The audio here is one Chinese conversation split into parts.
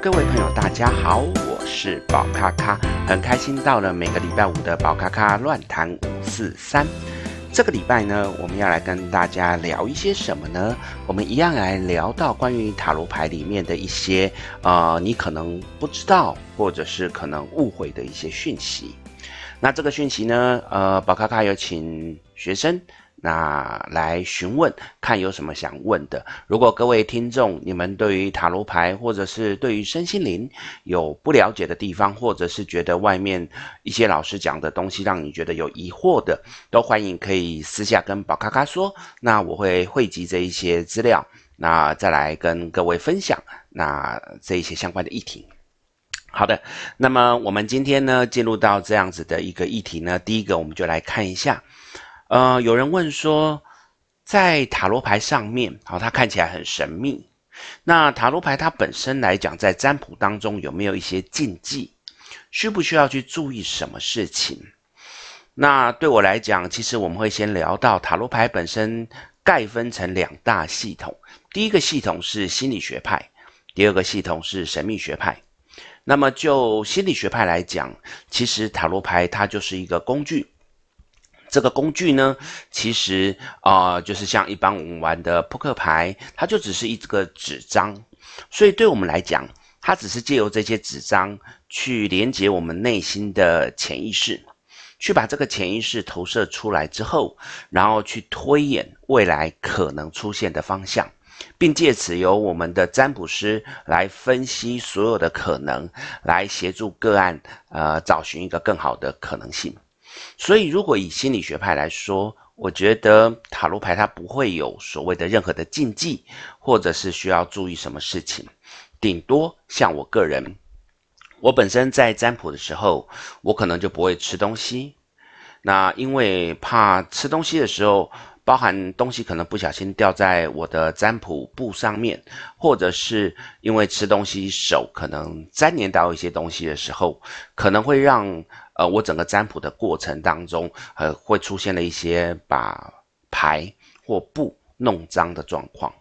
各位朋友，大家好，我是宝咖咖，很开心到了每个礼拜五的宝咖咖乱谈五四三。这个礼拜呢，我们要来跟大家聊一些什么呢？我们一样来聊到关于塔罗牌里面的一些呃，你可能不知道或者是可能误会的一些讯息。那这个讯息呢，呃，宝咖咖有请学生。那来询问，看有什么想问的。如果各位听众，你们对于塔罗牌或者是对于身心灵有不了解的地方，或者是觉得外面一些老师讲的东西让你觉得有疑惑的，都欢迎可以私下跟宝咖咖说。那我会汇集这一些资料，那再来跟各位分享那这一些相关的议题。好的，那么我们今天呢，进入到这样子的一个议题呢，第一个我们就来看一下。呃，有人问说，在塔罗牌上面，好，它看起来很神秘。那塔罗牌它本身来讲，在占卜当中有没有一些禁忌？需不需要去注意什么事情？那对我来讲，其实我们会先聊到塔罗牌本身概分成两大系统。第一个系统是心理学派，第二个系统是神秘学派。那么就心理学派来讲，其实塔罗牌它就是一个工具。这个工具呢，其实啊、就是像一般我们玩的扑克牌，它就只是一个纸张，所以对我们来讲，它只是借由这些纸张去连接我们内心的潜意识，去把这个潜意识投射出来之后，然后去推演未来可能出现的方向，并借此由我们的占卜师来分析所有的可能，来协助个案呃找寻一个更好的可能性。所以，如果以心理学派来说，我觉得塔罗牌它不会有所谓的任何的禁忌，或者是需要注意什么事情。顶多像我个人，我本身在占卜的时候，我可能就不会吃东西。那因为怕吃东西的时候，包含东西可能不小心掉在我的占卜布上面，或者是因为吃东西手可能沾黏到一些东西的时候，可能会让。呃，我整个占卜的过程当中，呃，会出现了一些把牌或布弄脏的状况。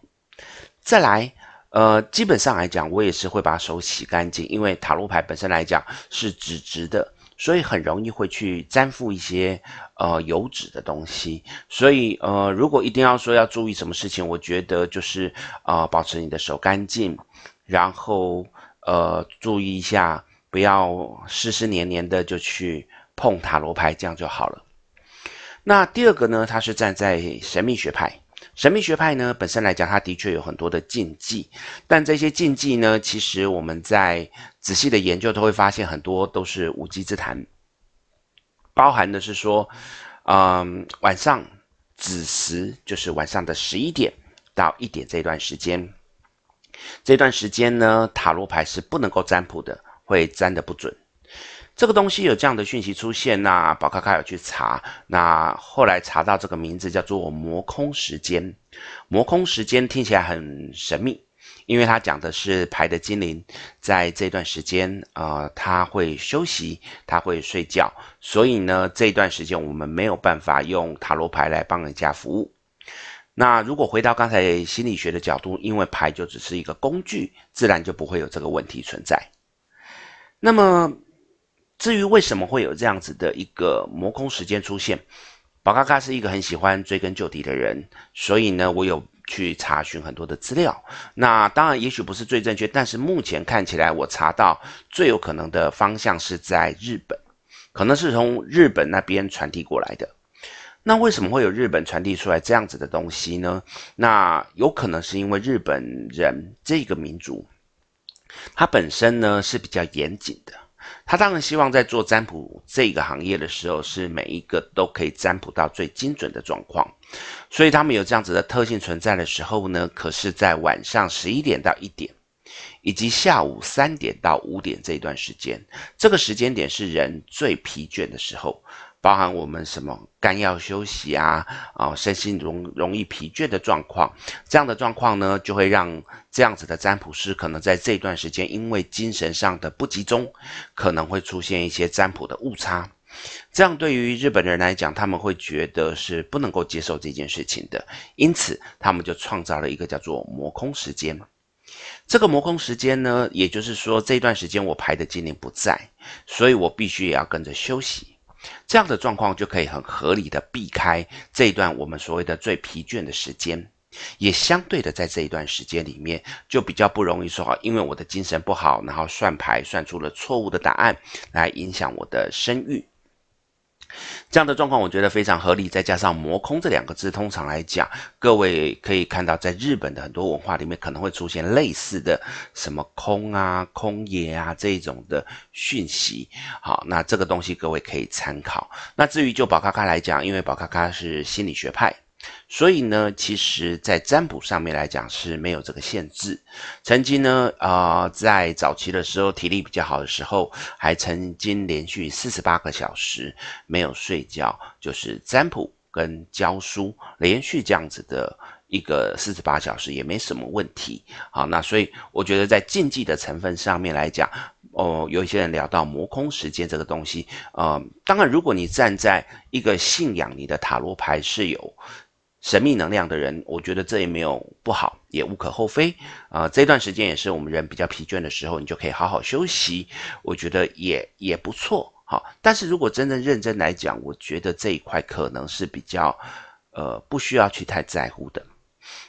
再来，呃，基本上来讲，我也是会把手洗干净，因为塔罗牌本身来讲是纸质的，所以很容易会去沾附一些呃油脂的东西。所以，呃，如果一定要说要注意什么事情，我觉得就是呃，保持你的手干净，然后呃，注意一下。不要湿湿黏黏的就去碰塔罗牌，这样就好了。那第二个呢，它是站在神秘学派。神秘学派呢，本身来讲，它的确有很多的禁忌，但这些禁忌呢，其实我们在仔细的研究都会发现，很多都是无稽之谈。包含的是说，嗯，晚上子时就是晚上的十一点到一点这段时间，这段时间呢，塔罗牌是不能够占卜的。会粘的不准，这个东西有这样的讯息出现，那宝咖咖有去查，那后来查到这个名字叫做魔空时间。魔空时间听起来很神秘，因为它讲的是牌的精灵在这段时间，呃，他会休息，他会睡觉，所以呢，这段时间我们没有办法用塔罗牌来帮人家服务。那如果回到刚才心理学的角度，因为牌就只是一个工具，自然就不会有这个问题存在。那么，至于为什么会有这样子的一个魔空时间出现，宝咖咖是一个很喜欢追根究底的人，所以呢，我有去查询很多的资料。那当然，也许不是最正确，但是目前看起来，我查到最有可能的方向是在日本，可能是从日本那边传递过来的。那为什么会有日本传递出来这样子的东西呢？那有可能是因为日本人这个民族。他本身呢是比较严谨的，他当然希望在做占卜这个行业的时候，是每一个都可以占卜到最精准的状况，所以他们有这样子的特性存在的时候呢，可是，在晚上十一点到一点，以及下午三点到五点这一段时间，这个时间点是人最疲倦的时候。包含我们什么肝要休息啊，啊，身心容容易疲倦的状况，这样的状况呢，就会让这样子的占卜师可能在这段时间，因为精神上的不集中，可能会出现一些占卜的误差。这样对于日本人来讲，他们会觉得是不能够接受这件事情的，因此他们就创造了一个叫做魔空时间。这个魔空时间呢，也就是说这段时间我排的精灵不在，所以我必须也要跟着休息。这样的状况就可以很合理的避开这一段我们所谓的最疲倦的时间，也相对的在这一段时间里面就比较不容易说好，因为我的精神不好，然后算牌算出了错误的答案，来影响我的声誉。这样的状况我觉得非常合理，再加上“魔空”这两个字，通常来讲，各位可以看到，在日本的很多文化里面可能会出现类似的什么空啊、空野啊这种的讯息。好，那这个东西各位可以参考。那至于就宝咖咖来讲，因为宝咖咖是心理学派。所以呢，其实，在占卜上面来讲是没有这个限制。曾经呢，啊、在早期的时候，体力比较好的时候，还曾经连续四十八个小时没有睡觉，就是占卜跟教书连续这样子的一个四十八小时也没什么问题。好，那所以我觉得在禁忌的成分上面来讲，哦、有一些人聊到魔空时间这个东西，呃，当然，如果你站在一个信仰你的塔罗牌是有。神秘能量的人，我觉得这也没有不好，也无可厚非啊、呃。这段时间也是我们人比较疲倦的时候，你就可以好好休息，我觉得也也不错。好，但是如果真正认真来讲，我觉得这一块可能是比较呃不需要去太在乎的。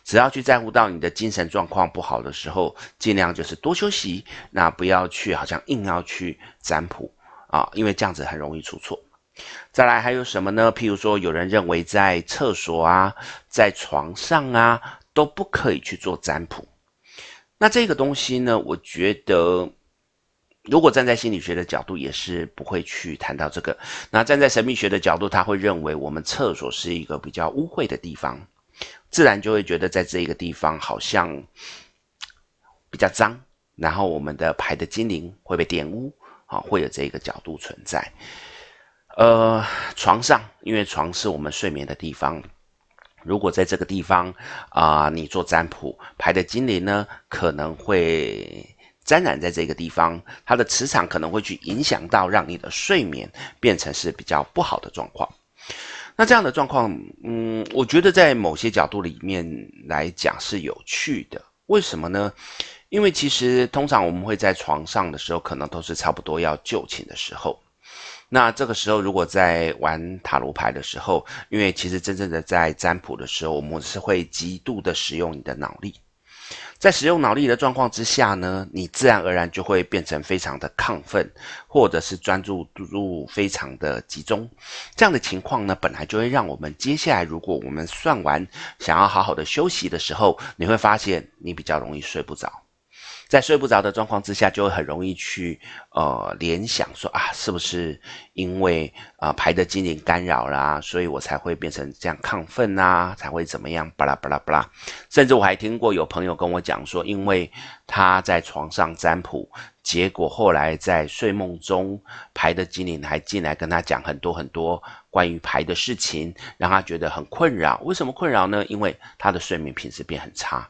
只要去在乎到你的精神状况不好的时候，尽量就是多休息，那不要去好像硬要去占卜啊，因为这样子很容易出错。再来还有什么呢？譬如说，有人认为在厕所啊，在床上啊，都不可以去做占卜。那这个东西呢，我觉得，如果站在心理学的角度，也是不会去谈到这个。那站在神秘学的角度，他会认为我们厕所是一个比较污秽的地方，自然就会觉得在这个地方好像比较脏，然后我们的牌的精灵会被玷污，啊，会有这个角度存在。呃，床上，因为床是我们睡眠的地方。如果在这个地方啊、你做占卜，牌的精灵呢，可能会沾染在这个地方，它的磁场可能会去影响到，让你的睡眠变成是比较不好的状况。那这样的状况，嗯，我觉得在某些角度里面来讲是有趣的。为什么呢？因为其实通常我们会在床上的时候，可能都是差不多要就寝的时候。那这个时候，如果在玩塔罗牌的时候，因为其实真正的在占卜的时候，我们是会极度的使用你的脑力，在使用脑力的状况之下呢，你自然而然就会变成非常的亢奋，或者是专注度非常的集中。这样的情况呢，本来就会让我们接下来，如果我们算完想要好好的休息的时候，你会发现你比较容易睡不着。在睡不着的状况之下，就会很容易去呃联想说啊，是不是因为啊、呃、牌的精灵干扰啦，所以我才会变成这样亢奋呐、啊，才会怎么样巴拉巴拉巴拉。甚至我还听过有朋友跟我讲说，因为他在床上占卜，结果后来在睡梦中，牌的精灵还进来跟他讲很多很多关于牌的事情，让他觉得很困扰。为什么困扰呢？因为他的睡眠品质变很差。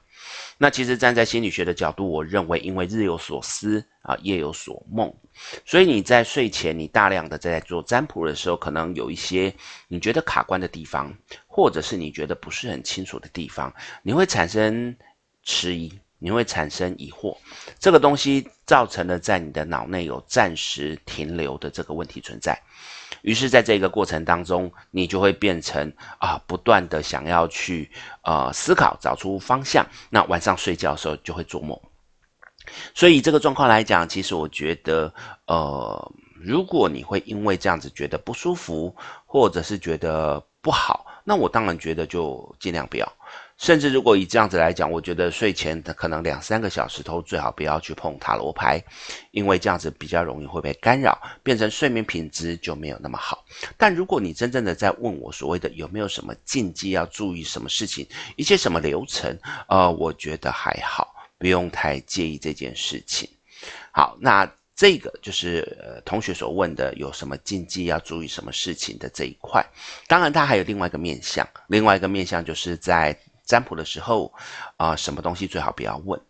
那其实站在心理学的角度，我认为，因为日有所思啊，夜有所梦，所以你在睡前，你大量的在做占卜的时候，可能有一些你觉得卡关的地方，或者是你觉得不是很清楚的地方，你会产生迟疑，你会产生疑惑，这个东西造成了在你的脑内有暂时停留的这个问题存在。于是，在这个过程当中，你就会变成啊，不断的想要去呃思考，找出方向。那晚上睡觉的时候就会做梦。所以这个状况来讲，其实我觉得，呃，如果你会因为这样子觉得不舒服，或者是觉得不好，那我当然觉得就尽量不要。甚至如果以这样子来讲，我觉得睡前的可能两三个小时都最好不要去碰塔罗牌，因为这样子比较容易会被干扰，变成睡眠品质就没有那么好。但如果你真正的在问我所谓的有没有什么禁忌要注意什么事情，一些什么流程，呃，我觉得还好，不用太介意这件事情。好，那这个就是呃同学所问的有什么禁忌要注意什么事情的这一块。当然，它还有另外一个面向，另外一个面向就是在。占卜的时候，啊、什么东西最好不要问？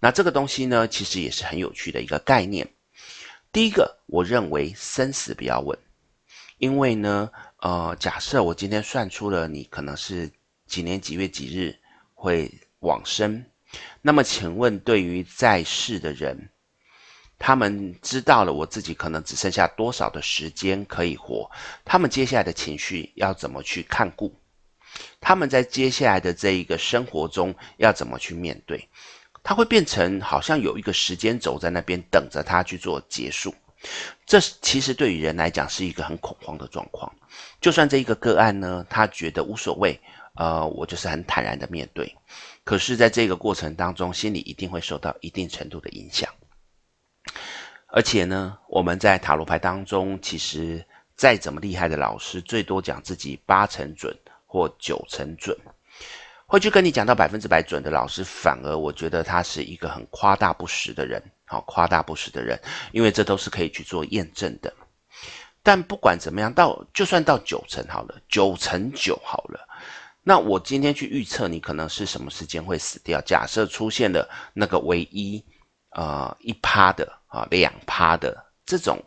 那这个东西呢，其实也是很有趣的一个概念。第一个，我认为生死不要问，因为呢，呃，假设我今天算出了你可能是几年几月几日会往生，那么，请问对于在世的人，他们知道了我自己可能只剩下多少的时间可以活，他们接下来的情绪要怎么去看顾？他们在接下来的这一个生活中要怎么去面对？他会变成好像有一个时间轴在那边等着他去做结束。这其实对于人来讲是一个很恐慌的状况。就算这一个个案呢，他觉得无所谓，呃，我就是很坦然的面对。可是，在这个过程当中，心里一定会受到一定程度的影响。而且呢，我们在塔罗牌当中，其实再怎么厉害的老师，最多讲自己八成准或九成准，会去跟你讲到百分之百准的老师，反而我觉得他是一个很夸大不实的人。好，夸大不实的人，因为这都是可以去做验证的。但不管怎么样，到就算到九成好了，九成九好了，那我今天去预测你可能是什么时间会死掉。假设出现了那个唯一呃一趴的啊两趴的这种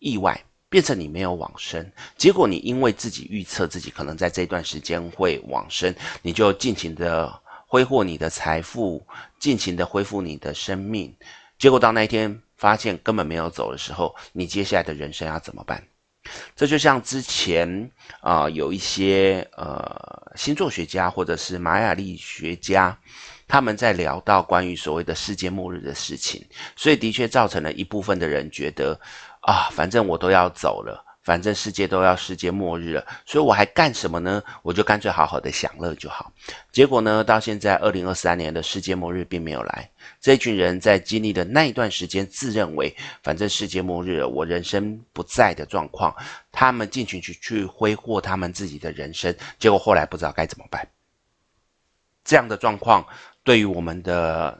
意外，变成你没有往生，结果你因为自己预测自己可能在这段时间会往生，你就尽情的挥霍你的财富，尽情的恢复你的生命。结果到那一天发现根本没有走的时候，你接下来的人生要怎么办？这就像之前啊、有一些呃星座学家或者是玛雅历学家，他们在聊到关于所谓的世界末日的事情，所以的确造成了一部分的人觉得啊，反正我都要走了。反正世界都要世界末日了，所以我还干什么呢？我就干脆好好的享乐就好。结果呢，到现在二零二三年的世界末日并没有来。这群人在经历的那一段时间，自认为反正世界末日了，我人生不在的状况，他们尽情去去挥霍他们自己的人生，结果后来不知道该怎么办。这样的状况对于我们的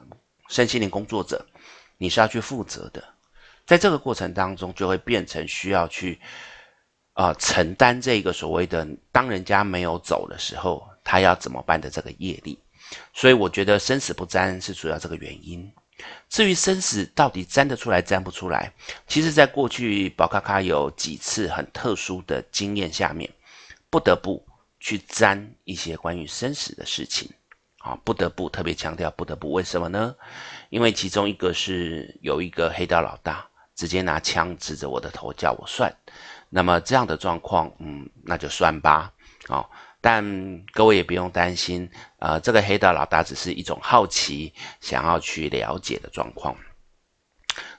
身心灵工作者，你是要去负责的。在这个过程当中，就会变成需要去。啊、承担这个所谓的当人家没有走的时候，他要怎么办的这个业力，所以我觉得生死不沾是主要这个原因。至于生死到底沾得出来沾不出来，其实在过去宝咖咖有几次很特殊的经验下面，不得不去沾一些关于生死的事情。啊，不得不特别强调，不得不为什么呢？因为其中一个是有一个黑道老大直接拿枪指着我的头叫我算。那么这样的状况，嗯，那就算吧，哦，但各位也不用担心，呃，这个黑道老大只是一种好奇，想要去了解的状况。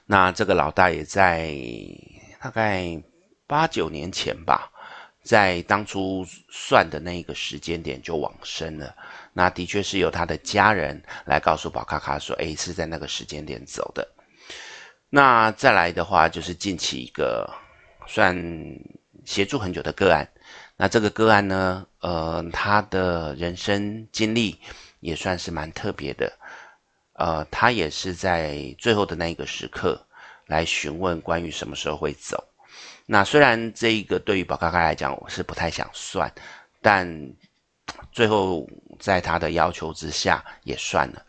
那这个老大也在大概八九年前吧，在当初算的那一个时间点就往生了。那的确是由他的家人来告诉宝卡卡说，诶，是在那个时间点走的。那再来的话，就是近期一个。算协助很久的个案，那这个个案呢，呃，他的人生经历也算是蛮特别的，呃，他也是在最后的那一个时刻来询问关于什么时候会走。那虽然这一个对于宝咖咖来讲我是不太想算，但最后在他的要求之下也算了。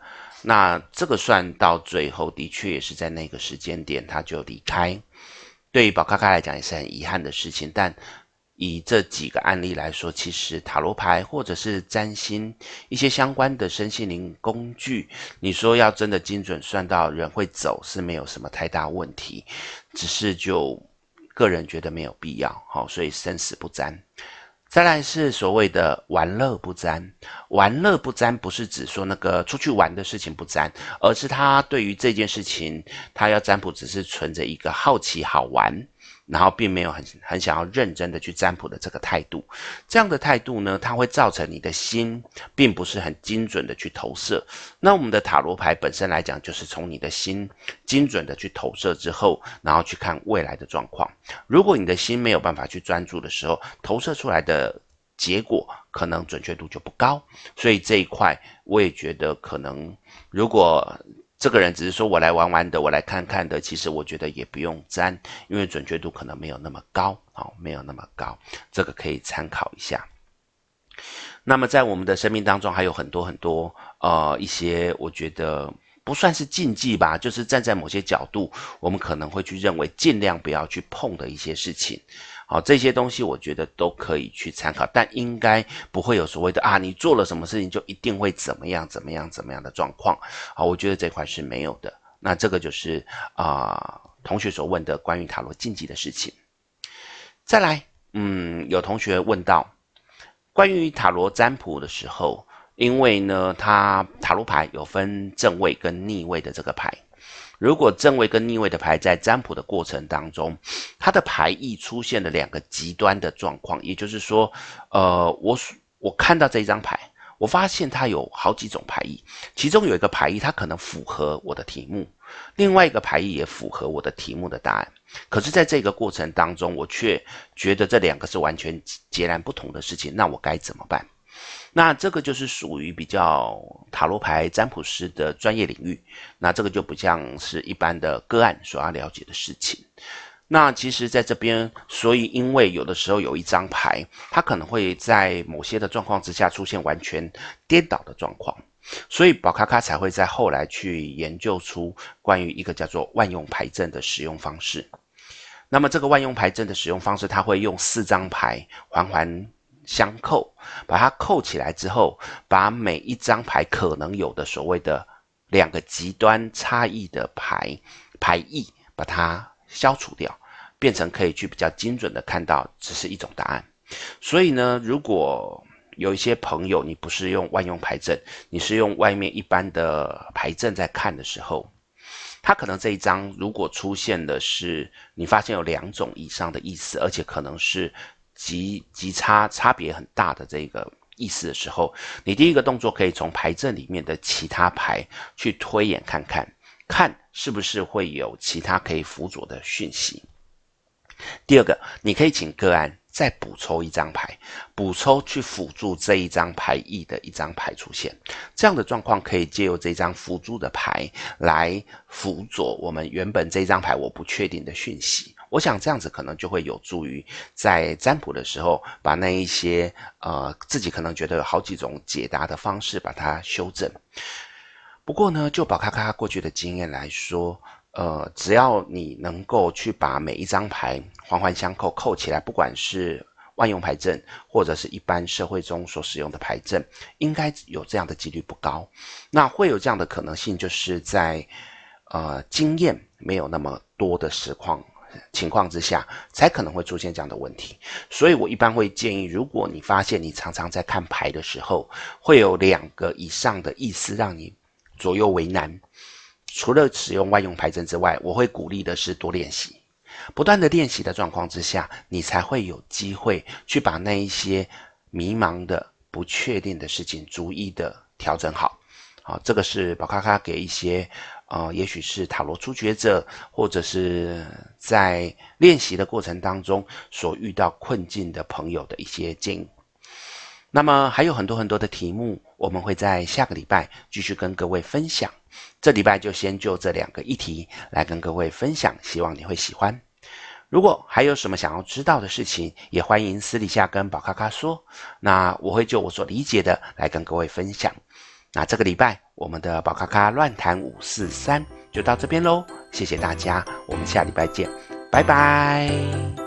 那这个算到最后的确也是在那个时间点他就离开。对于宝咖咖来讲也是很遗憾的事情，但以这几个案例来说，其实塔罗牌或者是占星一些相关的身心灵工具，你说要真的精准算到人会走是没有什么太大问题，只是就个人觉得没有必要，好，所以生死不沾。再来是所谓的玩乐不沾，玩乐不沾不是指说那个出去玩的事情不沾，而是他对于这件事情，他要占卜只是存着一个好奇好玩。然后并没有很很想要认真的去占卜的这个态度，这样的态度呢，它会造成你的心并不是很精准的去投射。那我们的塔罗牌本身来讲，就是从你的心精准的去投射之后，然后去看未来的状况。如果你的心没有办法去专注的时候，投射出来的结果可能准确度就不高。所以这一块我也觉得可能如果。这个人只是说我来玩玩的，我来看看的，其实我觉得也不用沾，因为准确度可能没有那么高，好，没有那么高，这个可以参考一下。那么在我们的生命当中，还有很多很多呃一些，我觉得不算是禁忌吧，就是站在某些角度，我们可能会去认为尽量不要去碰的一些事情。好，这些东西我觉得都可以去参考，但应该不会有所谓的啊，你做了什么事情就一定会怎么样怎么样怎么样的状况。好，我觉得这块是没有的。那这个就是啊、同学所问的关于塔罗禁忌的事情。再来，嗯，有同学问到关于塔罗占卜的时候，因为呢，它塔罗牌有分正位跟逆位的这个牌。如果正位跟逆位的牌在占卜的过程当中，它的牌意出现了两个极端的状况，也就是说，呃，我我看到这一张牌，我发现它有好几种牌意，其中有一个牌意它可能符合我的题目，另外一个牌意也符合我的题目的答案，可是在这个过程当中，我却觉得这两个是完全截然不同的事情，那我该怎么办？那这个就是属于比较塔罗牌占卜师的专业领域，那这个就不像是一般的个案所要了解的事情。那其实在这边，所以因为有的时候有一张牌，它可能会在某些的状况之下出现完全颠倒的状况，所以宝咖咖才会在后来去研究出关于一个叫做万用牌阵的使用方式。那么这个万用牌阵的使用方式，它会用四张牌环环。相扣，把它扣起来之后，把每一张牌可能有的所谓的两个极端差异的牌牌意，把它消除掉，变成可以去比较精准的看到只是一种答案。所以呢，如果有一些朋友你不是用万用牌阵，你是用外面一般的牌阵在看的时候，他可能这一张如果出现的是你发现有两种以上的意思，而且可能是。极极差差别很大的这个意思的时候，你第一个动作可以从牌阵里面的其他牌去推演看看，看是不是会有其他可以辅佐的讯息。第二个，你可以请个案再补抽一张牌，补抽去辅助这一张牌意的一张牌出现，这样的状况可以借由这张辅助的牌来辅佐我们原本这张牌我不确定的讯息。我想这样子可能就会有助于在占卜的时候，把那一些呃自己可能觉得有好几种解答的方式把它修正。不过呢，就宝咖咖过去的经验来说，呃，只要你能够去把每一张牌环环相扣扣起来，不管是万用牌阵或者是一般社会中所使用的牌阵，应该有这样的几率不高。那会有这样的可能性，就是在呃经验没有那么多的实况。情况之下，才可能会出现这样的问题。所以我一般会建议，如果你发现你常常在看牌的时候，会有两个以上的意思让你左右为难，除了使用外用牌阵之外，我会鼓励的是多练习，不断的练习的状况之下，你才会有机会去把那一些迷茫的、不确定的事情逐一的调整好。好，这个是宝咖咖给一些。啊、呃，也许是塔罗初学者，或者是在练习的过程当中所遇到困境的朋友的一些建议。那么还有很多很多的题目，我们会在下个礼拜继续跟各位分享。这礼拜就先就这两个议题来跟各位分享，希望你会喜欢。如果还有什么想要知道的事情，也欢迎私底下跟宝咖咖说，那我会就我所理解的来跟各位分享。那这个礼拜我们的宝咖咖乱谈五四三就到这边喽，谢谢大家，我们下礼拜见，拜拜。